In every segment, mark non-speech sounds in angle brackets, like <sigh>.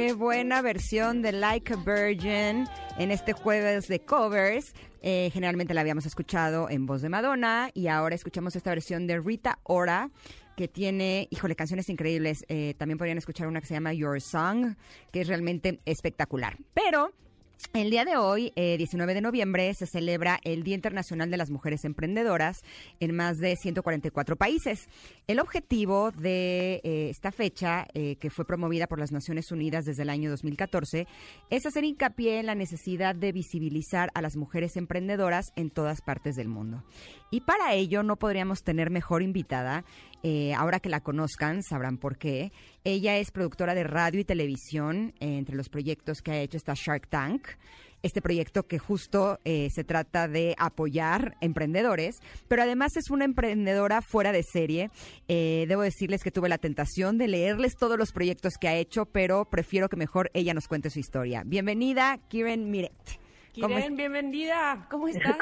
Qué buena versión de Like a Virgin en este jueves de covers. Eh, generalmente la habíamos escuchado en voz de Madonna y ahora escuchamos esta versión de Rita Ora que tiene, híjole, canciones increíbles. Eh, también podrían escuchar una que se llama Your Song, que es realmente espectacular. Pero el día de hoy, eh, 19 de noviembre, se celebra el Día Internacional de las Mujeres Emprendedoras en más de 144 países. El objetivo de eh, esta fecha, eh, que fue promovida por las Naciones Unidas desde el año 2014, es hacer hincapié en la necesidad de visibilizar a las mujeres emprendedoras en todas partes del mundo. Y para ello no podríamos tener mejor invitada. Eh, ahora que la conozcan, sabrán por qué. Ella es productora de radio y televisión. eh, entre los proyectos que ha hecho está Shark Tank. Este proyecto que justo eh, se trata de apoyar emprendedores, pero además es una emprendedora fuera de serie. Debo decirles que tuve la tentación de leerles todos los proyectos que ha hecho, pero prefiero que mejor ella nos cuente su historia. Bienvenida, Kiren Miret. ¿Cómo Kiren, bienvenida. ¿Cómo <laughs> estás?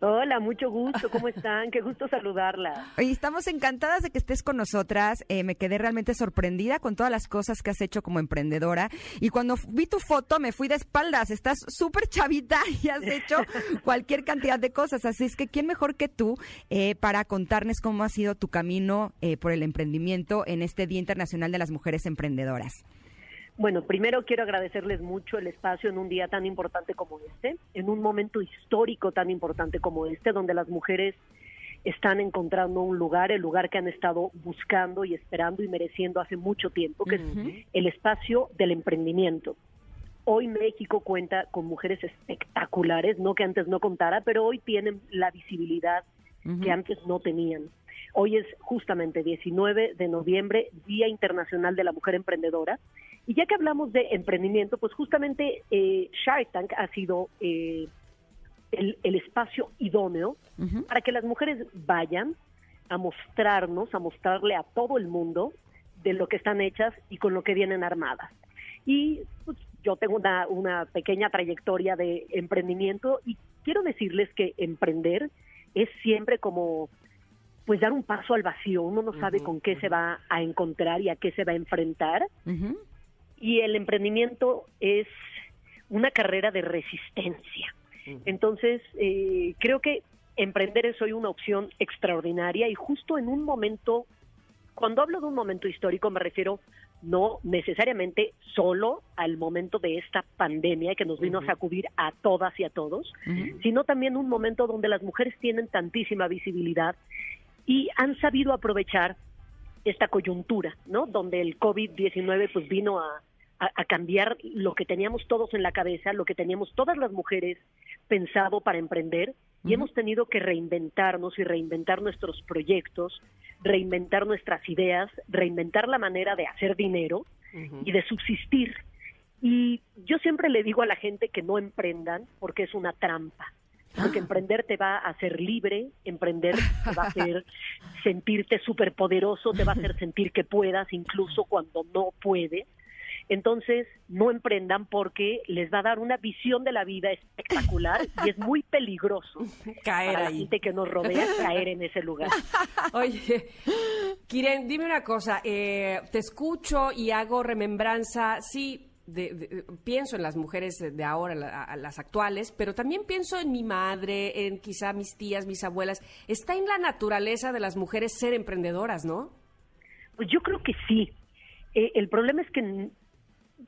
Hola, mucho gusto, ¿cómo están? Qué gusto saludarla. Oye, estamos encantadas de que estés con nosotras. Eh, me quedé realmente sorprendida con todas las cosas que has hecho como emprendedora. Y cuando vi tu foto, me fui de espaldas. Estás súper chavita <laughs> y has hecho <laughs> cualquier cantidad de cosas. Así es que, ¿quién mejor que tú eh, para contarnos cómo ha sido tu camino eh, por el emprendimiento en este Día Internacional de las Mujeres Emprendedoras? Bueno, primero quiero agradecerles mucho el espacio en un día tan importante como este, en un momento histórico tan importante como este, donde las mujeres están encontrando un lugar, el lugar que han estado buscando y esperando y mereciendo hace mucho tiempo, que es el espacio del emprendimiento. Hoy México cuenta con mujeres espectaculares, no que antes no contara, pero hoy tienen la visibilidad que antes no tenían. Hoy es justamente 19 de noviembre, Día Internacional de la Mujer Emprendedora. Y ya que hablamos de emprendimiento, pues justamente eh, Shark Tank ha sido eh, el, el espacio idóneo para que las mujeres vayan a mostrarnos, a mostrarle a todo el mundo de lo que están hechas y con lo que vienen armadas. Y pues, yo tengo una, una pequeña trayectoria de emprendimiento y quiero decirles que emprender es siempre como pues dar un paso al vacío, uno no sabe con qué se va a encontrar y a qué se va a enfrentar Ujú. Y el emprendimiento es una carrera de resistencia. Entonces, eh, creo que emprender es hoy una opción extraordinaria y justo en un momento, cuando hablo de un momento histórico me refiero no necesariamente solo al momento de esta pandemia que nos vino a sacudir a todas y a todos, sino también un momento donde las mujeres tienen tantísima visibilidad y han sabido aprovechar esta coyuntura, ¿no? Donde el COVID-19 pues vino a, a- a cambiar lo que teníamos todos en la cabeza, lo que teníamos todas las mujeres pensado para emprender y hemos tenido que reinventarnos y reinventar nuestros proyectos, reinventar nuestras ideas, reinventar la manera de hacer dinero y de subsistir. Y yo siempre le digo a la gente que no emprendan porque es una trampa. Porque emprender te va a hacer libre, emprender te va a hacer <laughs> sentirte superpoderoso, te va a hacer sentir que puedas incluso cuando no puedes. Entonces, no emprendan porque les va a dar una visión de la vida espectacular y es muy peligroso <laughs> Caer para la ahí. gente que nos rodea caer en ese lugar. <laughs> Oye, Kiren, dime una cosa. eh, te escucho y hago remembranza, sí. de- de- pienso en las mujeres de ahora, la- a las actuales, pero también pienso en mi madre, en quizá mis tías, mis abuelas. Está en la naturaleza de las mujeres ser emprendedoras, ¿no? Pues yo creo que sí. Eh, el problema es que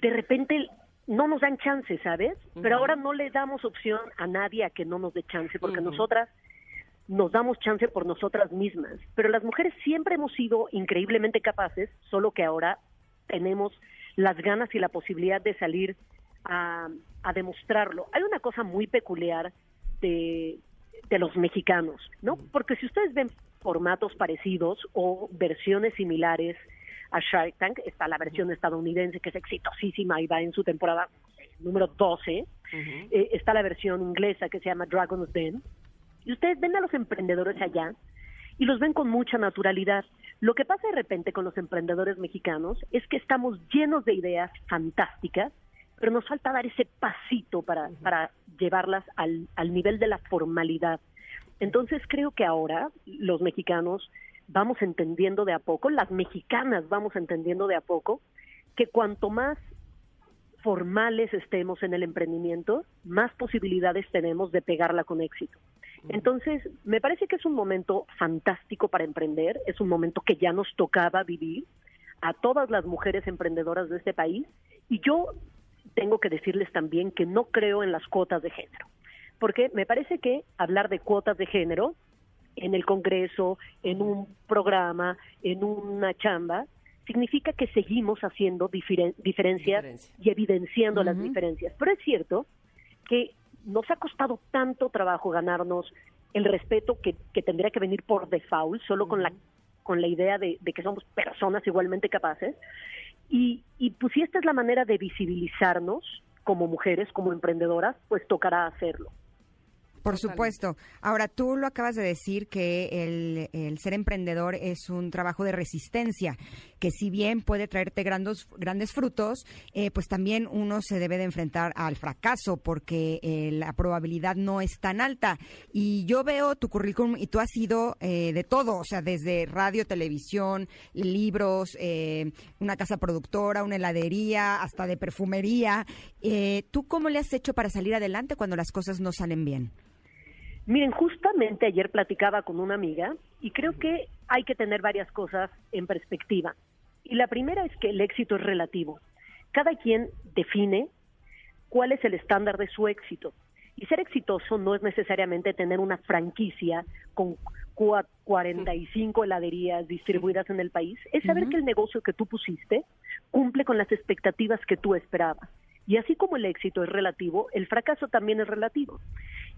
de repente no nos dan chance, ¿sabes? Pero ahora no le damos opción a nadie a que no nos dé chance, porque nosotras nos damos chance por nosotras mismas. Pero las mujeres siempre hemos sido increíblemente capaces, solo que ahora tenemos las ganas y la posibilidad de salir a, a demostrarlo. Hay una cosa muy peculiar de, de los mexicanos, ¿no? Porque si ustedes ven formatos parecidos o versiones similares a Shark Tank, está la versión estadounidense que es exitosísima y va en su temporada número 12, eh, está la versión inglesa que se llama Dragon's Den, y ustedes ven a los emprendedores allá y los ven con mucha naturalidad. Lo que pasa de repente con los emprendedores mexicanos es que estamos llenos de ideas fantásticas, pero nos falta dar ese pasito para, para llevarlas al, al nivel de la formalidad. Entonces creo que ahora los mexicanos vamos entendiendo de a poco, las mexicanas vamos entendiendo de a poco, que cuanto más formales estemos en el emprendimiento, más posibilidades tenemos de pegarla con éxito. Entonces, me parece que es un momento fantástico para emprender, es un momento que ya nos tocaba vivir a todas las mujeres emprendedoras de este país y yo tengo que decirles también que no creo en las cuotas de género, porque me parece que hablar de cuotas de género en el Congreso, en un programa, en una chamba, significa que seguimos haciendo diferen- diferencias Diferencia. y evidenciando las diferencias. Pero es cierto que nos ha costado tanto trabajo ganarnos el respeto que, que tendría que venir por default, solo con la con la idea de, de que somos personas igualmente capaces. Y, y pues si esta es la manera de visibilizarnos como mujeres, como emprendedoras, pues tocará hacerlo. Por Totalmente. supuesto. Ahora, tú lo acabas de decir que el, el ser emprendedor es un trabajo de resistencia, que si bien puede traerte grandes, grandes frutos, eh, pues también uno se debe de enfrentar al fracaso porque eh, la probabilidad no es tan alta. Y yo veo tu currículum y tú has sido eh, de todo, o sea, desde radio, televisión, libros, eh, una casa productora, una heladería, hasta de perfumería. Eh, ¿Tú cómo le has hecho para salir adelante cuando las cosas no salen bien? Miren, justamente ayer platicaba con una amiga y creo que hay que tener varias cosas en perspectiva. Y la primera es que el éxito es relativo. Cada quien define cuál es el estándar de su éxito. Y ser exitoso no es necesariamente tener una franquicia con cua- 45 heladerías distribuidas en el país. Es saber que el negocio que tú pusiste cumple con las expectativas que tú esperabas. Y así como el éxito es relativo, el fracaso también es relativo.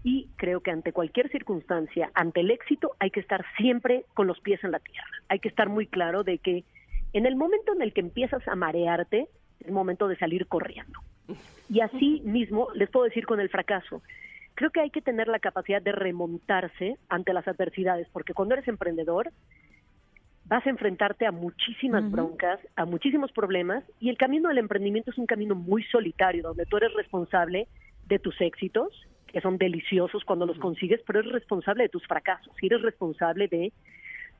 Y creo que ante cualquier circunstancia, ante el éxito, hay que estar siempre con los pies en la tierra. Hay que estar muy claro de que en el momento en el que empiezas a marearte, es el momento de salir corriendo. Y así mismo les puedo decir con el fracaso. Creo que hay que tener la capacidad de remontarse ante las adversidades, porque cuando eres emprendedor vas a enfrentarte a muchísimas broncas, a muchísimos problemas, y el camino del emprendimiento es un camino muy solitario, donde tú eres responsable de tus éxitos, que son deliciosos cuando los consigues, pero eres responsable de tus fracasos, y eres responsable de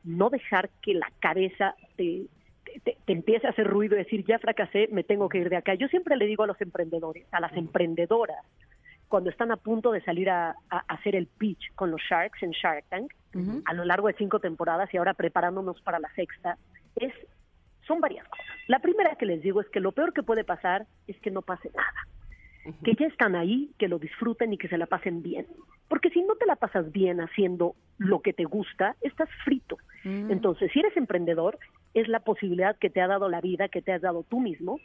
no dejar que la cabeza te, te- te- te empiece a hacer ruido y decir, ya fracasé, me tengo que ir de acá. Yo siempre le digo a los emprendedores, a las emprendedoras, cuando están a punto de salir a, a hacer el pitch con los Sharks en Shark Tank, a lo largo de cinco temporadas y ahora preparándonos para la sexta, es son varias cosas. La primera que les digo es que lo peor que puede pasar es que no pase nada. Que ya están ahí, que lo disfruten y que se la pasen bien. Porque si no te la pasas bien haciendo lo que te gusta, estás frito. Entonces, si eres emprendedor, es la posibilidad que te ha dado la vida, que te has dado tú mismo,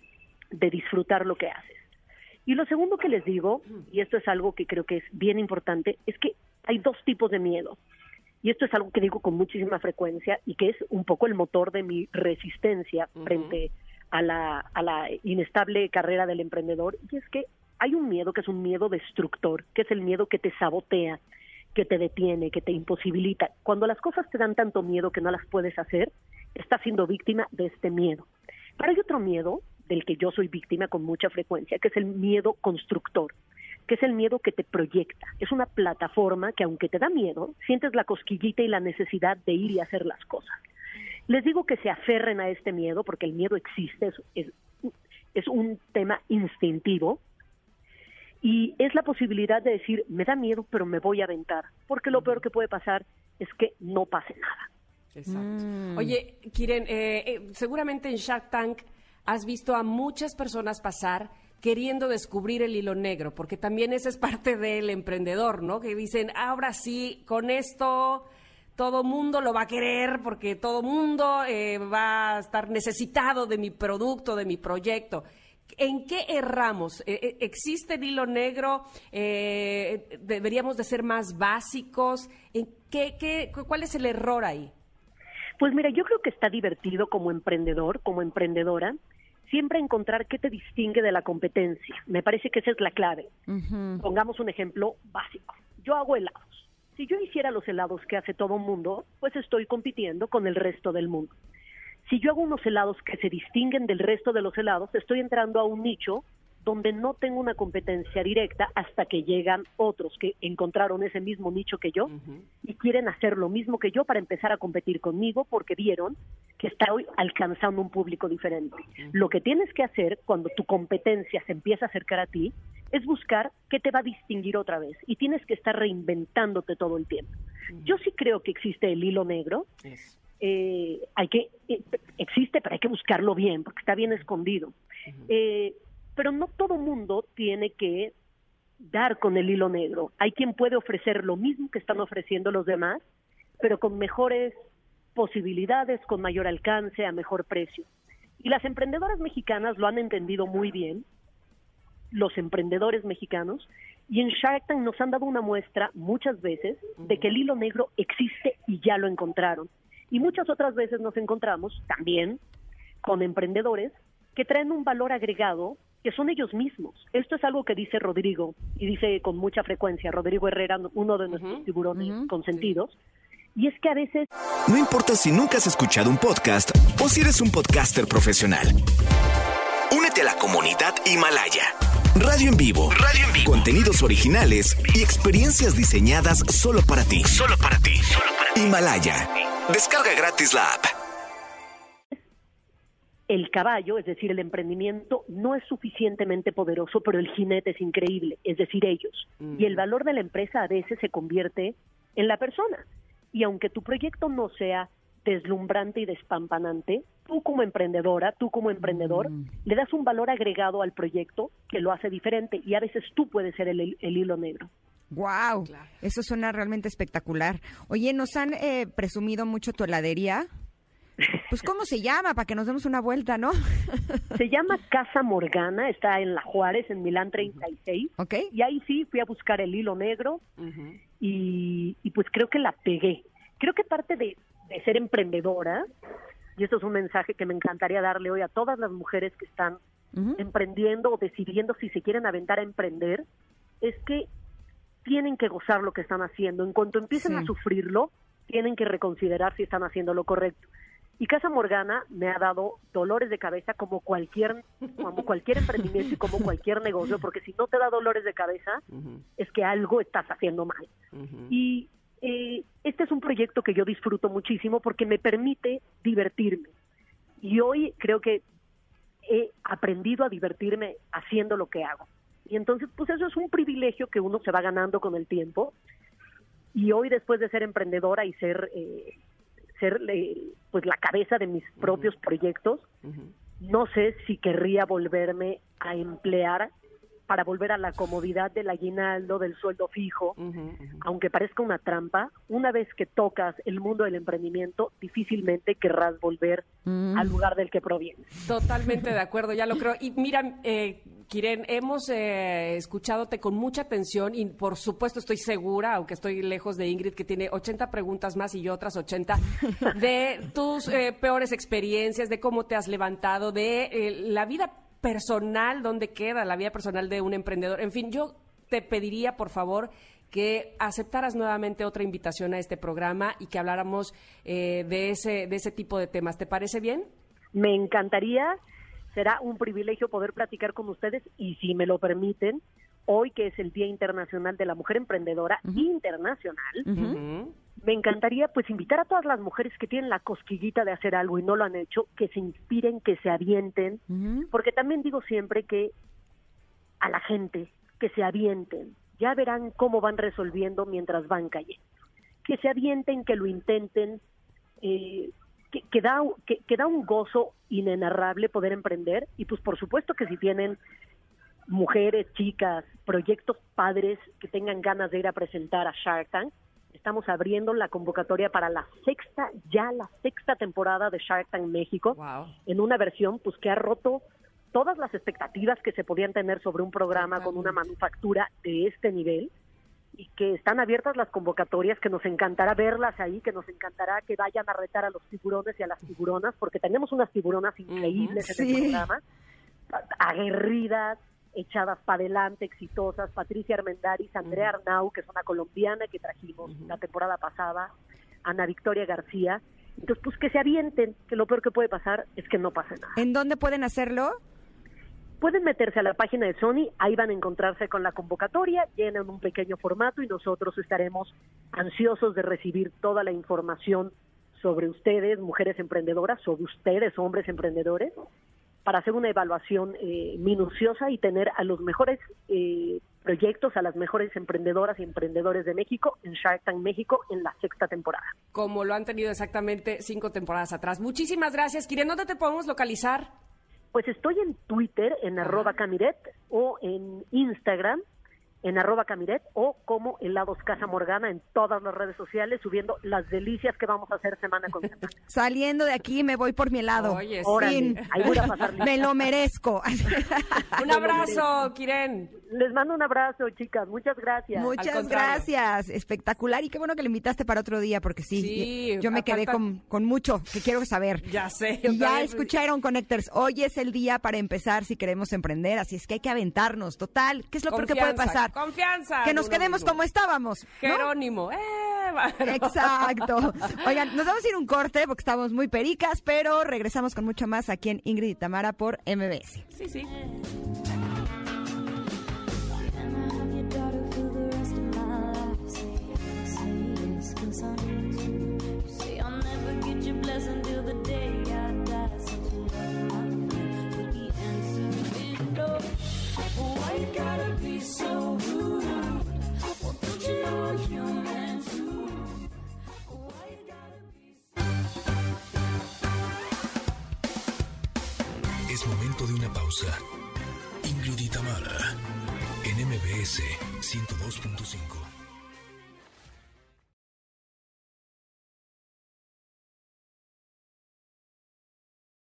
de disfrutar lo que haces. Y lo segundo que les digo, y esto es algo que creo que es bien importante, es que hay dos tipos de miedo. Y esto es algo que digo con muchísima frecuencia y que es un poco el motor de mi resistencia frente a la, a la inestable carrera del emprendedor. Y es que hay un miedo que es un miedo destructor, que es el miedo que te sabotea, que te detiene, que te imposibilita. Cuando las cosas te dan tanto miedo que no las puedes hacer, estás siendo víctima de este miedo. Pero hay otro miedo del que yo soy víctima con mucha frecuencia, que es el miedo constructor, que es el miedo que te proyecta. Es una plataforma que aunque te da miedo, sientes la cosquillita y la necesidad de ir y hacer las cosas. Les digo que se aferren a este miedo porque el miedo existe, es, es, es un tema instintivo y es la posibilidad de decir, me da miedo, pero me voy a aventar, porque lo peor que puede pasar es que no pase nada. Exacto. Oye, Kiren, eh, eh, seguramente en Shark Tank has visto a muchas personas pasar queriendo descubrir el hilo negro, porque también esa es parte del emprendedor, ¿no? Que dicen, ahora sí, con esto todo mundo lo va a querer porque todo mundo eh, va a estar necesitado de mi producto, de mi proyecto. ¿En qué erramos? Eh, eh, ¿Existe el hilo negro? Eh, ¿Deberíamos de ser más básicos? ¿En qué, qué, ¿Cuál es el error ahí? Pues mira, yo creo que está divertido como emprendedor, como emprendedora, siempre encontrar qué te distingue de la competencia. Me parece que esa es la clave. Pongamos un ejemplo básico. Yo hago helados. Si yo hiciera los helados que hace todo el mundo, pues estoy compitiendo con el resto del mundo. Si yo hago unos helados que se distinguen del resto de los helados, estoy entrando a un nicho donde no tengo una competencia directa hasta que llegan otros que encontraron ese mismo nicho que yo y quieren hacer lo mismo que yo para empezar a competir conmigo porque vieron que estoy alcanzando un público diferente. Lo que tienes que hacer cuando tu competencia se empieza a acercar a ti es buscar qué te va a distinguir otra vez y tienes que estar reinventándote todo el tiempo. Yo sí creo que existe el hilo negro. Eh, hay que eh, existe, pero hay que buscarlo bien porque está bien escondido. Eh, pero no todo mundo tiene que dar con el hilo negro. Hay quien puede ofrecer lo mismo que están ofreciendo los demás, pero con mejores posibilidades, con mayor alcance, a mejor precio. Y las emprendedoras mexicanas lo han entendido muy bien, los emprendedores mexicanos, y en Shark Tank nos han dado una muestra muchas veces de que el hilo negro existe y ya lo encontraron. Y muchas otras veces nos encontramos también con emprendedores que traen un valor agregado que son ellos mismos. Esto es algo que dice Rodrigo, y dice con mucha frecuencia Rodrigo Herrera, uno de nuestros tiburones consentidos, y es que a veces No importa si nunca has escuchado un podcast o si eres un podcaster profesional. Únete a la comunidad Himalaya. Radio en vivo. Radio en vivo. Contenidos originales y experiencias diseñadas solo para ti. Solo para ti. Himalaya. Descarga gratis la app. el caballo, es decir, el emprendimiento, no es suficientemente poderoso, pero el jinete es increíble, es decir, ellos. Y el valor de la empresa a veces se convierte en la persona. Y aunque tu proyecto no sea deslumbrante y despampanante, tú como emprendedora, tú como emprendedor, le das un valor agregado al proyecto que lo hace diferente y a veces tú puedes ser el, el hilo negro. Wow, eso suena realmente espectacular. Oye, nos han eh, presumido mucho tu heladería. Pues, ¿cómo se llama? Para que nos demos una vuelta, ¿no? Se llama Casa Morgana, está en La Juárez, en Milán 36. Ok. Y ahí sí fui a buscar el hilo negro y, y pues creo que la pegué. Creo que parte de, de ser emprendedora, y esto es un mensaje que me encantaría darle hoy a todas las mujeres que están emprendiendo o decidiendo si se quieren aventar a emprender, es que tienen que gozar lo que están haciendo. En cuanto empiecen Sí. a sufrirlo, tienen que reconsiderar si están haciendo lo correcto. Y Casa Morgana me ha dado dolores de cabeza como cualquier, como cualquier <laughs> emprendimiento y como cualquier negocio, porque si no te da dolores de cabeza, es que algo estás haciendo mal. Y eh, este es un proyecto que yo disfruto muchísimo porque me permite divertirme. Y hoy creo que he aprendido a divertirme haciendo lo que hago. Y entonces, pues eso es un privilegio que uno se va ganando con el tiempo. Y hoy, después de ser emprendedora y ser, eh, ser eh, pues la cabeza de mis propios proyectos, no sé si querría volverme a emplear para volver a la comodidad del aguinaldo, del sueldo fijo, aunque parezca una trampa, una vez que tocas el mundo del emprendimiento, difícilmente querrás volver al lugar del que provienes. Totalmente de acuerdo, ya lo creo. Y mira, eh, Kiren, hemos eh, escuchadote con mucha atención y por supuesto estoy segura, aunque estoy lejos de Ingrid, que tiene 80 preguntas más y yo otras 80, <laughs> de tus eh, peores experiencias, de cómo te has levantado, de eh, la vida personal, dónde queda la vida personal de un emprendedor. En fin, yo te pediría, por favor, que aceptaras nuevamente otra invitación a este programa y que habláramos eh, de, ese, de ese tipo de temas. ¿Te parece bien? Me encantaría, será un privilegio poder platicar con ustedes y si me lo permiten, hoy que es el Día Internacional de la Mujer Emprendedora Internacional, me encantaría pues invitar a todas las mujeres que tienen la cosquillita de hacer algo y no lo han hecho, que se inspiren, que se avienten, porque también digo siempre que a la gente que se avienten, ya verán cómo van resolviendo mientras van cayendo, que se avienten, que lo intenten, eh, que, que da, que, que da un gozo inenarrable poder emprender y pues por supuesto que si tienen mujeres, chicas, proyectos padres que tengan ganas de ir a presentar a Shark Tank, estamos abriendo la convocatoria para la sexta, ya la sexta temporada de Shark Tank México, Wow. en una versión pues que ha roto todas las expectativas que se podían tener sobre un programa con una manufactura de este nivel y que están abiertas las convocatorias, que nos encantará verlas ahí, que nos encantará que vayan a retar a los tiburones y a las tiburonas, porque tenemos unas tiburonas increíbles en Sí. el programa, aguerridas, echadas para adelante, exitosas, Patricia Armendáriz, Andrea Arnau, que es una colombiana que trajimos la temporada pasada, Ana Victoria García. Entonces, pues que se avienten, que lo peor que puede pasar es que no pase nada. ¿En dónde pueden hacerlo? Pueden meterse a la página de Sony, ahí van a encontrarse con la convocatoria, llenan un pequeño formato y nosotros estaremos ansiosos de recibir toda la información sobre ustedes, mujeres emprendedoras, sobre ustedes, hombres emprendedores, para hacer una evaluación eh, minuciosa y tener a los mejores eh, proyectos, a las mejores emprendedoras y emprendedores de México en Shark Tank México en la sexta temporada. Como lo han tenido exactamente cinco temporadas atrás. Muchísimas gracias, Kirian. ¿Dónde te podemos localizar? Pues estoy en Twitter, en arroba Camiret, o en Instagram, en arroba Camiret, o como helados Casa Morgana en todas las redes sociales, subiendo las delicias que vamos a hacer semana con semana. <laughs> Saliendo de aquí me voy por mi helado. Oye, sí. Ahí voy a pasar. <laughs> <laughs> Me lo merezco. Un abrazo, Kiren. Les mando un abrazo, chicas. Muchas gracias. Muchas gracias. Espectacular. Y qué bueno que le invitaste para otro día, porque sí, Sí, yo me quedé falta- con, con mucho que quiero saber. Ya sé. Y ya escucharon, Connectors. Hoy es el día para empezar si queremos emprender, así es que hay que aventarnos. Total, ¿qué es lo peor que puede Confianza, Confianza. Que nos quedemos mismo. como estábamos. ¿no? Jerónimo. Eh, bueno. <laughs> Exacto. Oigan, nos vamos a ir un corte porque estamos muy pericas, pero regresamos con mucho más aquí en Ingrid y Tamara por MBS. Sí, sí. Pausa. Ingrid en MBS 102.5.